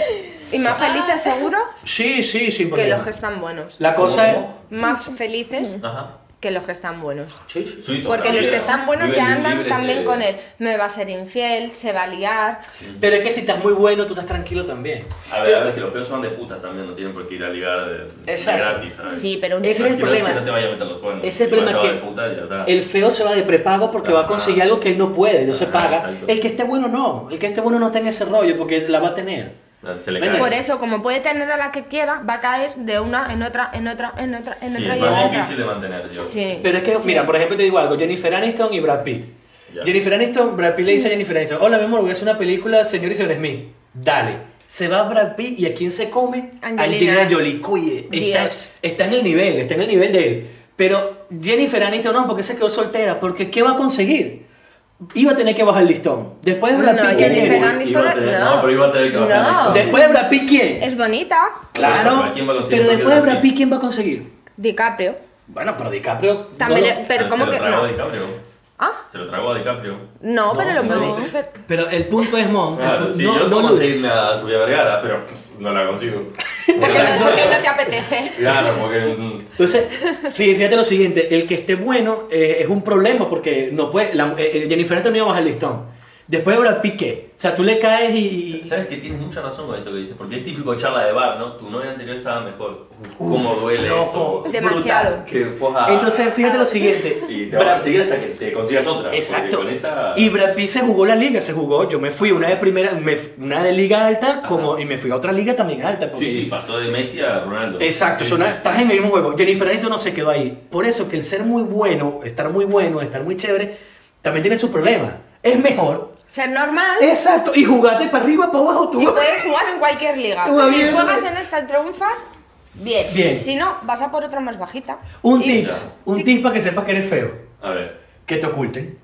Speaker 3: Y más felices seguro
Speaker 4: Sí, sí, sin
Speaker 3: que
Speaker 4: problema.
Speaker 3: los que están buenos.
Speaker 4: La cosa es...
Speaker 2: ¿Cómo?
Speaker 3: Más felices
Speaker 2: Ajá.
Speaker 3: Que los que están buenos.
Speaker 4: Sí, sí.
Speaker 2: Sí,
Speaker 3: Porque los que están buenos ya andan
Speaker 2: libres
Speaker 3: también con él. Me va a ser infiel, se va a liar.
Speaker 4: Pero es que si estás muy bueno, tú estás tranquilo también.
Speaker 2: A ver, a ver, que los feos son de putas también, no tienen por qué ir a ligar de, de gratis, ¿sabes?
Speaker 3: Sí, pero un
Speaker 4: Ese es el
Speaker 2: Que no-
Speaker 4: problema.
Speaker 2: Que no te vaya a meter los cuernos.
Speaker 4: Ese es el
Speaker 2: Si
Speaker 4: problema que
Speaker 2: puta, está.
Speaker 4: El feo se va de prepago porque va a conseguir algo que él no puede, entonces
Speaker 2: Ajá,
Speaker 4: paga.
Speaker 2: exacto.
Speaker 4: El que esté bueno no, el que esté bueno no tenga ese rollo porque la va a tener.
Speaker 2: Se le cae.
Speaker 3: Por eso, como puede tener a la que quiera, va a caer de una en otra, en otra, en otra, en
Speaker 2: Sí,
Speaker 3: otra
Speaker 2: es
Speaker 3: y en
Speaker 2: más
Speaker 3: otra.
Speaker 2: difícil de mantener, yo.
Speaker 3: Sí.
Speaker 4: Pero es que,
Speaker 3: Sí.
Speaker 4: mira, por ejemplo te digo algo, Jennifer Aniston y Brad Pitt.
Speaker 2: Ya.
Speaker 4: Jennifer Aniston, Brad Pitt le dice a Jennifer Aniston, hola mi amor, voy a hacer una película, señor y señor Smith. Dale. se va Brad Pitt y a quién se come?
Speaker 3: Angelina.
Speaker 4: Jolie. Oye, está, está en el nivel, está en el nivel de él. Pero Jennifer Aniston no, porque se quedó soltera, porque ¿qué va a conseguir? Iba a tener que bajar el listón. Después de Brad
Speaker 3: No,
Speaker 4: Pitt, ¿quién
Speaker 2: Iba a tener-
Speaker 3: no.
Speaker 2: no, pero iba a tener que bajar.
Speaker 3: No.
Speaker 2: esto.
Speaker 4: Después de Brad Pitt, ¿quién?
Speaker 3: Es bonita.
Speaker 4: Claro,
Speaker 2: Pero ¿quién va a conseguir
Speaker 4: pero
Speaker 2: más que
Speaker 4: después de
Speaker 2: Brad
Speaker 4: Brad Pitt, ¿quién va a conseguir?
Speaker 3: DiCaprio.
Speaker 4: Bueno, pero DiCaprio...
Speaker 3: También, pero
Speaker 2: Se
Speaker 3: ¿cómo que no?
Speaker 2: DiCaprio.
Speaker 3: Ah,
Speaker 2: Se lo tragó a DiCaprio.
Speaker 3: no, pero lo
Speaker 2: no,
Speaker 3: puedo
Speaker 2: no.
Speaker 3: hacer.
Speaker 4: Pero el punto es, Mon, el
Speaker 2: Claro,
Speaker 4: pu-
Speaker 2: sí,
Speaker 4: no,
Speaker 2: yo
Speaker 4: no,
Speaker 2: puedo
Speaker 4: Luis.
Speaker 2: conseguirme a Sofía Vergara, pero no la consigo.
Speaker 3: Porque no, porque no te apetece.
Speaker 2: Claro, porque. mm,
Speaker 4: Entonces, fí- fíjate lo siguiente, el que esté bueno eh, es un problema porque no puede, la- eh, eh, Jennifer Aniston no iba a bajar el listón. Después de Brad Pitt, ¿qué? O sea, tú le caes y... y-
Speaker 2: Sabes que tienes mucha razón con esto que dices, porque es típico charla de bar, ¿no? Tu novia anterior estaba mejor. ¿Cómo duele
Speaker 4: loco.
Speaker 2: eso?
Speaker 3: Demasiado.
Speaker 2: Que
Speaker 4: Entonces, fíjate lo siguiente.
Speaker 2: Y te va a perseguir hasta que te consigas otra.
Speaker 4: Exacto.
Speaker 2: Con esa...
Speaker 4: Y Brad Pitt se jugó la liga, se jugó. Yo me fui una de primera, me una de liga alta, como, y me fui a otra liga también alta. Porque,
Speaker 2: Sí, sí, pasó de Messi a Ronaldo.
Speaker 4: Exacto, son- estás en el mismo juego. Jennifer Aniston no se quedó ahí. Por eso que el ser muy bueno, estar muy bueno, estar muy chévere, también tiene su problema. Es mejor.
Speaker 3: Ser normal.
Speaker 4: Exacto, y jugate para arriba, para abajo, tú.
Speaker 3: Y puedes jugar en cualquier liga.
Speaker 4: Tú
Speaker 3: si
Speaker 4: bien,
Speaker 3: juegas
Speaker 4: ¿no?
Speaker 3: en esta y triunfas, bien.
Speaker 4: Bien.
Speaker 3: Si no, vas a por otra más bajita.
Speaker 4: Un
Speaker 3: Y-
Speaker 4: tip, un tip para que sepas que eres feo.
Speaker 2: A ver.
Speaker 4: Que te oculten.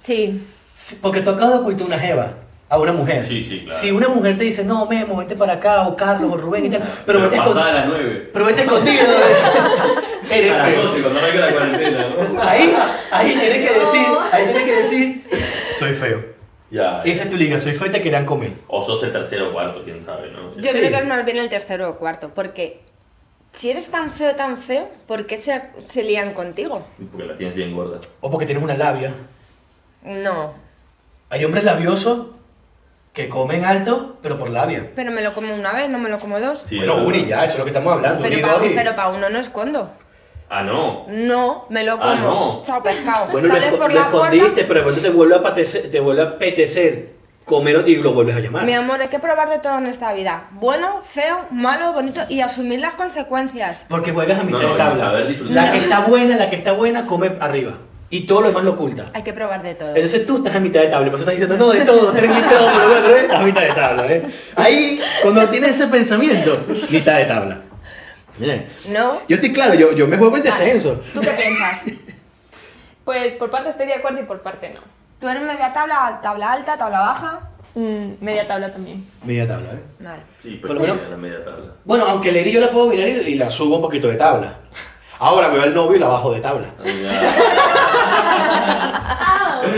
Speaker 3: Sí.
Speaker 4: Sí, Porque tú acabas de ocultar una jeva a una mujer.
Speaker 2: Sí, sí, claro.
Speaker 4: Si una mujer te dice, no, Memo, vete para acá, o Carlos, o Rubén y tal, pero, vete,
Speaker 2: pasada
Speaker 4: escon-
Speaker 2: a las 9.
Speaker 4: pero vete escondido. eres
Speaker 2: A las
Speaker 4: feo.
Speaker 2: 12, cuando arranca la cuarentena. ¿no?
Speaker 4: Ahí, ahí tienes que decir, ahí tienes que decir, feo.
Speaker 2: Ya.
Speaker 4: Esa es tu liga, soy feo y te querían comer.
Speaker 2: O sos el tercero o cuarto, quién sabe, ¿no?
Speaker 3: Yo
Speaker 4: Sí.
Speaker 3: creo que es más bien el tercero o cuarto, porque si eres tan feo, tan feo, ¿por qué se, se lían contigo?
Speaker 2: Porque la tienes bien gorda.
Speaker 4: O porque tienes una labia.
Speaker 3: No,
Speaker 4: Hay hombres labiosos que comen alto, pero por labia.
Speaker 3: pero me lo como una vez, no me lo como dos.
Speaker 2: Sí,
Speaker 4: bueno, uno y ya, eso es lo que estamos hablando.
Speaker 3: pero para
Speaker 4: y-
Speaker 3: pero pa uno no escondo.
Speaker 2: Ah, no.
Speaker 3: No, me lo como.
Speaker 2: Ah, no.
Speaker 3: Chao pescado.
Speaker 4: Bueno, lo,
Speaker 3: Sales
Speaker 4: esco-
Speaker 3: por
Speaker 4: lo
Speaker 3: la
Speaker 4: escondiste,
Speaker 3: puerta.
Speaker 4: pero después te vuelve a apetecer, te vuelve a apetecer comer y lo vuelves a llamar.
Speaker 3: Mi amor, hay que probar de todo en esta vida. Bueno, feo, malo, bonito y asumir las consecuencias.
Speaker 4: Porque juegas a mitad
Speaker 2: No, no,
Speaker 4: de tabla.
Speaker 2: y saber disfrutar.
Speaker 4: La
Speaker 3: No.
Speaker 4: que está buena, la que está buena, come arriba. Y todo lo demás lo oculta.
Speaker 3: Hay que probar de todo.
Speaker 4: Entonces tú estás a mitad de tabla, por eso estás diciendo, no, de todo, tres mitad, pero bueno, estás a mitad de tabla, ¿eh? Ahí, cuando tienes ese pensamiento, mitad de tabla.
Speaker 3: ¿No?
Speaker 4: Yo estoy claro, yo, yo me juego en
Speaker 3: Vale.
Speaker 4: descenso.
Speaker 3: ¿Tú qué piensas?
Speaker 5: Pues por parte estoy de acuerdo y por parte no.
Speaker 3: ¿Tú eres media tabla, tabla alta, tabla baja?
Speaker 5: Mm, media tabla también.
Speaker 4: Media tabla, ¿eh?
Speaker 3: Vale.
Speaker 2: Sí, pues
Speaker 4: lo
Speaker 2: sí, la media tabla.
Speaker 4: Bueno, aunque Lady yo la puedo mirar y, y la subo un poquito de tabla. Ahora veo al novio y la bajo de tabla.
Speaker 2: Ah,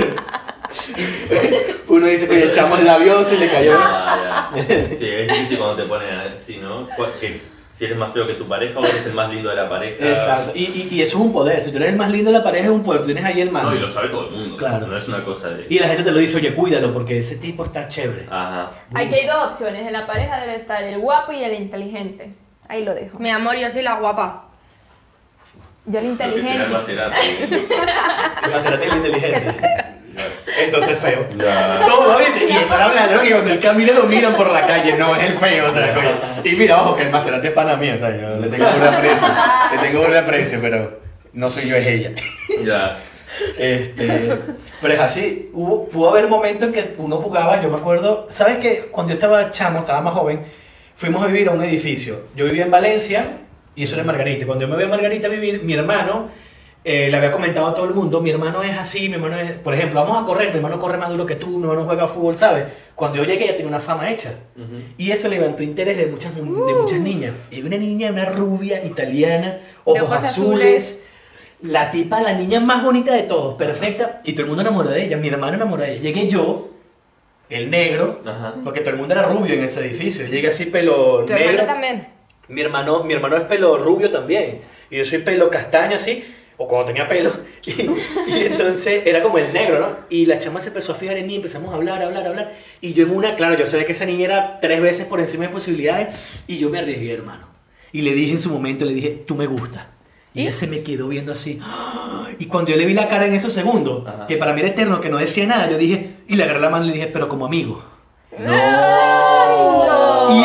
Speaker 4: Uno dice que el chamo es labioso y le cayó.
Speaker 2: Ah, ya. Sí, es difícil cuando te ponen así, ¿no? Que si eres más feo que tu pareja o eres el más lindo de la pareja.
Speaker 4: Exacto. Y, y, y eso es un poder. Si tú eres el más lindo de la pareja, es un poder. Tú tienes ahí el mando.
Speaker 2: No, y lo sabe todo el mundo.
Speaker 4: Claro.
Speaker 2: No es una cosa de.
Speaker 4: Y la gente te lo dice, oye, cuídalo porque ese tipo está chévere.
Speaker 2: Ajá.
Speaker 5: Aquí hay dos opciones. En la pareja debe estar el guapo y el inteligente. Ahí lo dejo.
Speaker 3: Mi amor, yo soy la guapa.
Speaker 5: Yo el
Speaker 2: que será el
Speaker 5: inteligente.
Speaker 2: Maserati.
Speaker 4: Maserati es el inteligente. Entonces feo.
Speaker 2: Ya.
Speaker 4: Todo. Y están hablando que cuando el camino lo miran por la calle, no, es el feo, o sea, coño. Y mira, ojo, que el Maserati es pana mía, o sea, yo le tengo un aprecio, le tengo un aprecio, pero no soy yo, es ella.
Speaker 2: Ya.
Speaker 4: Este, pero es así, hubo, pudo haber momentos en que uno jugaba, yo me acuerdo, ¿sabes qué? Cuando yo estaba chamo, estaba más joven, fuimos a vivir a un edificio. Yo vivía en Valencia y eso era Margarita. Cuando yo me voy a Margarita a vivir, mi hermano, eh, le había comentado a todo el mundo, mi hermano es así, mi hermano es, por ejemplo, vamos a correr, mi hermano corre más duro que tú, mi hermano juega fútbol, ¿sabes? Cuando yo llegué ya tenía una fama hecha. Y eso levantó interés de muchas, mu- de muchas niñas. Y una niña, una rubia italiana, ojos,
Speaker 3: ojos
Speaker 4: azules,
Speaker 3: azules.
Speaker 4: la tipa, la niña más bonita de todos, perfecta. Y todo el mundo enamorado de ella, mi hermano enamorado de ella. Llegué yo, el negro,
Speaker 2: Ajá.
Speaker 4: porque todo el mundo era rubio en ese edificio. Llegué así pelo
Speaker 3: ¿Tu
Speaker 4: negro.
Speaker 3: hermano también?
Speaker 4: Mi hermano, mi hermano es pelo rubio también. Y yo soy pelo castaño así, o cuando tenía pelo. Y, y entonces era como el negro, ¿no? Y la chama se empezó a fijar en mí, empezamos a hablar, a hablar, a hablar. Y yo en una, claro, yo sabía que esa niña era tres veces por encima de posibilidades. Y yo me arriesgué, hermano. Y le dije en su momento, le dije, tú me gustas. Y
Speaker 3: ¿Y?
Speaker 4: ella se me quedó viendo así. Y cuando yo le vi la cara en esos segundos,
Speaker 2: Ajá.
Speaker 4: que para mí era eterno, que no decía nada, yo dije, y le agarré la mano y le dije, pero como amigo. Y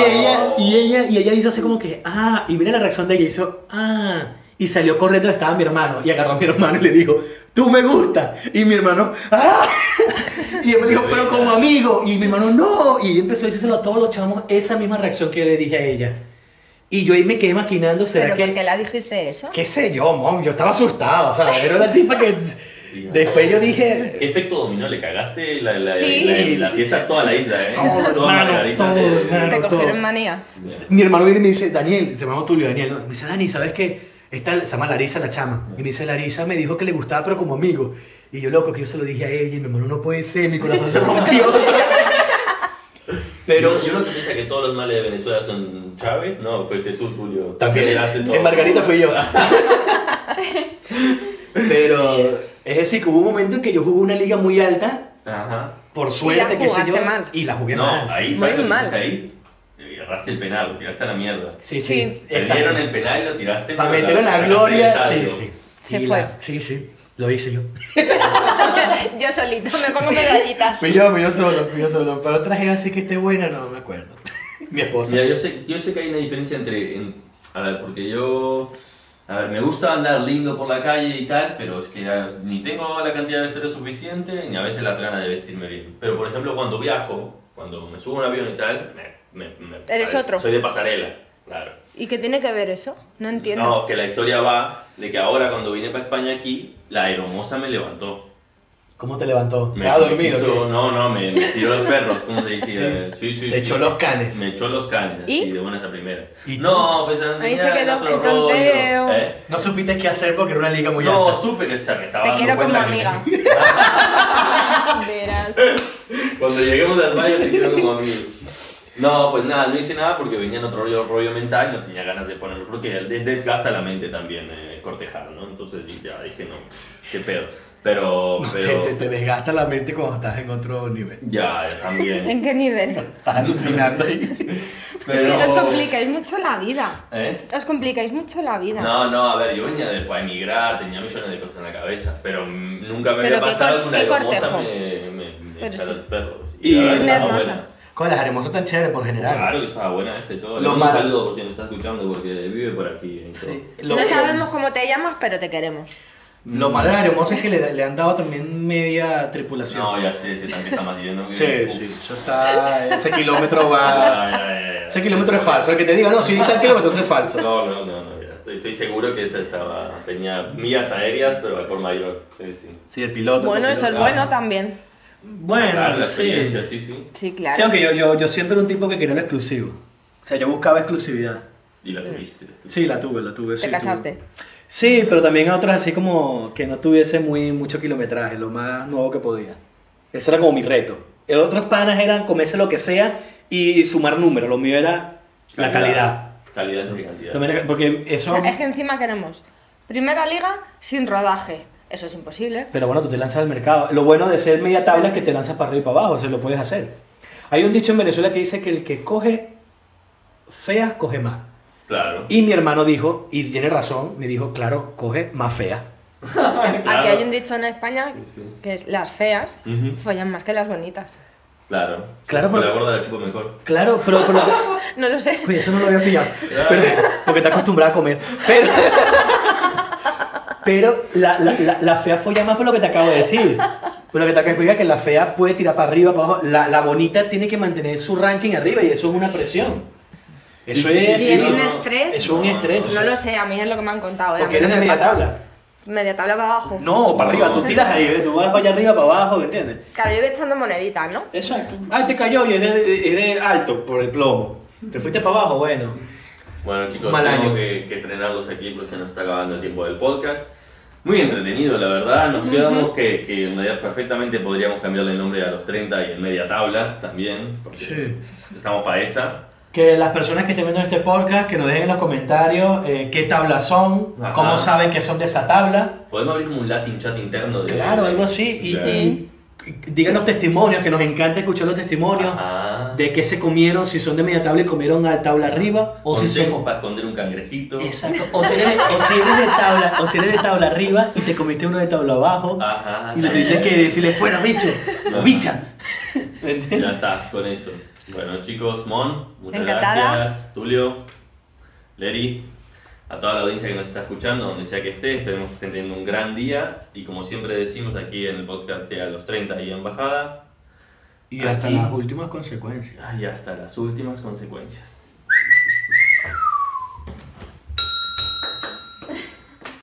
Speaker 4: ella, y ella, y ella hizo así como que, ah, y mira la reacción de ella, hizo, ah, Y salió corriendo, estaba mi hermano, y agarró a mi hermano y le dijo, tú me gusta. Y mi hermano, ¡ah! Y él me dijo, pero como amigo. Y mi hermano, no. Y empezó a decírselo a todos los chamos, esa misma reacción que yo le dije a ella. Y yo ahí me quedé maquinando, ¿será
Speaker 3: ¿Pero
Speaker 4: que...?
Speaker 3: por qué la dijiste eso?
Speaker 4: ¿Qué sé yo, mom? Yo estaba asustado, o sea, era una tipa que... Después yo dije...
Speaker 2: ¿Qué efecto dominó? ¿Le cagaste la, la,
Speaker 3: Sí.
Speaker 2: la, la fiesta a toda la isla, eh?
Speaker 4: Todo,
Speaker 2: Toda Margarita
Speaker 4: todo,
Speaker 2: de-
Speaker 4: hermano.
Speaker 3: Te
Speaker 4: todo.
Speaker 3: cogieron manía.
Speaker 4: Mi hermano viene y me dice, Daniel, se llama Tulio, Daniel, me dice, Dani, ¿sabes qué? Esta, se llama Larisa la chama. Y me dice, Larisa me dijo que le gustaba, pero como amigo. Y yo, loco, que yo se lo dije a ella, y mi hermano, no puede ser, mi corazón se rompió.
Speaker 2: Pero yo no que piensa que todos los males de Venezuela son Chávez, no, fuiste tú, Julio.
Speaker 4: También,
Speaker 2: todo.
Speaker 4: en Margarita fui yo. pero es decir, que hubo un momento en que yo jugué una liga muy alta,
Speaker 2: Ajá.
Speaker 4: por suerte, que sé yo.
Speaker 3: mal.
Speaker 4: Y la jugué
Speaker 2: No,
Speaker 4: mal.
Speaker 2: ahí,
Speaker 3: Muy
Speaker 2: ¿sabes lo que
Speaker 3: mal.
Speaker 2: ahí? Agarraste el penal, lo tiraste a la mierda.
Speaker 4: Sí,
Speaker 3: Sí.
Speaker 4: sí.
Speaker 2: Te dieron el penal y lo tiraste.
Speaker 4: Para meterlo en la gloria, sí, sí.
Speaker 3: Se
Speaker 4: Y
Speaker 3: fue.
Speaker 4: la- sí, sí. Lo hice yo.
Speaker 3: Yo solito me pongo medallitas.
Speaker 4: Fui yo, fui yo solo, fui yo solo. Pero otra gente así que esté buena, no me acuerdo. Mi esposa.
Speaker 2: Mira, yo sé, yo sé que hay una diferencia entre. en- a ver, porque yo. A ver, me gusta andar lindo por la calle y tal, pero es que ya ni tengo la cantidad de vestuario suficiente, ni a veces las ganas de vestirme bien. Pero por ejemplo, cuando viajo, cuando me subo a un avión y tal, me. Me- me
Speaker 3: Eres
Speaker 2: parece-
Speaker 3: otro.
Speaker 2: Soy de pasarela, claro.
Speaker 3: ¿Y qué tiene que ver eso? No entiendo.
Speaker 2: No, que la historia va de que ahora cuando vine para España aquí, la aeromoza me levantó.
Speaker 4: ¿Cómo te levantó?
Speaker 2: Me,
Speaker 4: ¿Estaba
Speaker 2: me
Speaker 4: dormido?
Speaker 2: quiso- no, no, me, me tiró los perros, ¿cómo se dice? Sí, sí,
Speaker 4: Te
Speaker 2: sí.
Speaker 4: echó los canes.
Speaker 2: Me echó los canes,
Speaker 3: ¿Y?
Speaker 2: así, de buenas a primeras.
Speaker 4: ¿Y?
Speaker 2: No, pues
Speaker 3: Ahí se quedó el tonteo.
Speaker 2: ¿eh?
Speaker 4: No supiste qué hacer porque era una liga muy
Speaker 2: No,
Speaker 4: alta.
Speaker 2: supe que se me estaba
Speaker 3: Te
Speaker 2: dando
Speaker 3: quiero como amiga.
Speaker 5: Verás.
Speaker 2: Cuando lleguemos a España te quiero como amigo. No, pues nada, no hice nada porque venía en otro rollo, rollo mental, no tenía ganas de ponerlo, porque des- desgasta la mente también eh, cortejar, ¿no? Entonces ya dije, no, qué pedo. Pero,
Speaker 4: Te,
Speaker 2: pero,
Speaker 4: te- te desgasta la mente cuando estás en otro nivel.
Speaker 2: ya, también.
Speaker 3: ¿En qué nivel?
Speaker 4: Estás alucinando ahí.
Speaker 3: Es que os complicáis mucho la vida.
Speaker 2: ¿Eh?
Speaker 3: Os complicáis mucho la vida.
Speaker 2: No, no, a ver, yo venía de para emigrar, tenía millones de cosas en la cabeza, pero nunca me
Speaker 3: Pero
Speaker 2: había pasado que una
Speaker 3: cortejo.
Speaker 2: me, me, me
Speaker 3: Pero
Speaker 2: echara
Speaker 3: sí.
Speaker 2: los perros.
Speaker 4: Y
Speaker 2: la verdad
Speaker 4: Con las hermosas tan chéveres por general.
Speaker 2: Claro que estaba buena este y todo.
Speaker 4: Lo
Speaker 2: un
Speaker 4: mal-
Speaker 2: saludo por si nos está escuchando porque vive por aquí. y todo.
Speaker 4: Sí. Lo,
Speaker 3: No sabemos cómo te llamas, pero te queremos.
Speaker 4: lo malo de las hermosas es que le, le han dado también media tripulación.
Speaker 2: No, ya sé, ese tanque está más lleno que...
Speaker 4: Sí,
Speaker 2: Uf.
Speaker 4: sí. Eso está. Ese kilómetro va.
Speaker 2: Ya, ya, ya, ya.
Speaker 4: Ese kilómetro es falso. El que te diga, no, si tal kilómetro es falso.
Speaker 2: No, no, no, no, ya estoy, estoy seguro que esa estaba, tenía millas aéreas, pero por mayor. Sí, sí.
Speaker 4: Sí, el piloto.
Speaker 3: Bueno,
Speaker 4: el
Speaker 3: eso es
Speaker 4: piloto.
Speaker 3: bueno también.
Speaker 4: Bueno,
Speaker 2: Claro, la
Speaker 4: sí.
Speaker 2: experiencia, sí, sí.
Speaker 3: Sí, claro.
Speaker 4: Sí, aunque yo, yo, yo siempre era un tipo que quería lo exclusivo. O sea, yo buscaba exclusividad.
Speaker 2: Y la tuviste.
Speaker 4: Sí, la tuve, la tuve. sí,
Speaker 3: Te
Speaker 4: tuve.
Speaker 3: casaste.
Speaker 4: Sí, pero también a otras así como que no tuviese muy mucho kilometraje, lo más nuevo que podía. Ese era como mi reto. El otros panas eran comerse lo que sea y sumar números. Lo mío era la calidad.
Speaker 2: Calidad
Speaker 4: era- porque
Speaker 3: O
Speaker 4: eso...
Speaker 3: sea, es que encima queremos primera liga sin rodaje. Eso es imposible.
Speaker 4: Pero bueno, tú te lanzas al mercado. Lo bueno de ser media tabla es que te lanzas para arriba y para abajo, eso lo puedes hacer. Hay un dicho en Venezuela que dice que el que coge feas, coge más.
Speaker 2: Claro.
Speaker 4: Y mi hermano dijo, y tiene razón, me dijo, claro, coge más fea.
Speaker 2: Claro.
Speaker 3: Aquí hay un dicho en España
Speaker 2: Sí, sí.
Speaker 3: que es las feas follan más que las bonitas.
Speaker 2: Claro.
Speaker 4: Claro, pero-
Speaker 2: la gorda la chupo mejor.
Speaker 4: Claro, pero... pero
Speaker 3: No lo sé.
Speaker 4: Oye, eso no lo había pillado. Pero- porque está acostumbrada a comer. Pero, pero la, la, la, la fea folla más por lo que te acabo de decir. Por lo que te acabo de explicar, que la fea puede tirar para arriba, para abajo. La, la bonita tiene que mantener su ranking arriba y eso es una presión. Eso
Speaker 2: Sí, sí,
Speaker 4: es...
Speaker 2: sí,
Speaker 3: Si es
Speaker 2: no,
Speaker 3: un
Speaker 2: no.
Speaker 3: estrés,
Speaker 4: Eso es un estrés.
Speaker 3: no lo sé, a mí es lo que me han contado. ¿eh? A
Speaker 4: Porque eres
Speaker 3: no
Speaker 4: de
Speaker 3: me
Speaker 4: media
Speaker 3: pasa.
Speaker 4: tabla.
Speaker 3: Media tabla para abajo.
Speaker 4: No, para arriba, tú tiras ahí, ¿ves? tú vas para allá arriba, para abajo, ¿me entiendes?
Speaker 3: Claro, yo voy echando moneditas, ¿no?
Speaker 4: Exacto. Ah, te cayó y es de, es de alto por el plomo. Te fuiste para abajo, bueno.
Speaker 2: Bueno, chicos,
Speaker 4: Mal
Speaker 2: tengo
Speaker 4: año.
Speaker 2: que, que frenarlos aquí porque se nos está acabando el tiempo del podcast. Muy entretenido, la verdad. Nos quedamos que, que en realidad perfectamente podríamos cambiarle el nombre a los 30 y en media tabla también, porque
Speaker 4: Sí.
Speaker 2: estamos para esa.
Speaker 4: Que las personas que estén viendo este podcast, que nos dejen en los comentarios eh, qué tablas son,
Speaker 2: Ajá.
Speaker 4: cómo saben que son de esa tabla.
Speaker 2: Podemos abrir como un Latin chat interno de.
Speaker 4: Claro, algo así. Y,
Speaker 2: Claro.
Speaker 4: y los testimonios, que nos encanta escuchar los testimonios
Speaker 2: Ajá.
Speaker 4: de qué se comieron, si son de media tabla y comieron a tabla arriba, o si son...
Speaker 2: para esconder un cangrejito.
Speaker 4: Exacto. O si, eres, o si eres de tabla, o si eres de tabla arriba y te comiste uno de tabla abajo
Speaker 2: Ajá.
Speaker 4: y le tuviste que decirle fuera bicho o bicha.
Speaker 2: Ya estás con eso. Bueno, chicos, Mon, muchas
Speaker 3: Encantada.
Speaker 2: gracias. Tulio, Leri, a toda la audiencia que nos está escuchando, donde sea que esté, esperemos que estén teniendo un gran día y como siempre decimos aquí en el podcast de A los 30 y Embajada,
Speaker 4: Y hasta
Speaker 2: Aquí.
Speaker 4: las últimas consecuencias.
Speaker 2: y hasta las últimas consecuencias.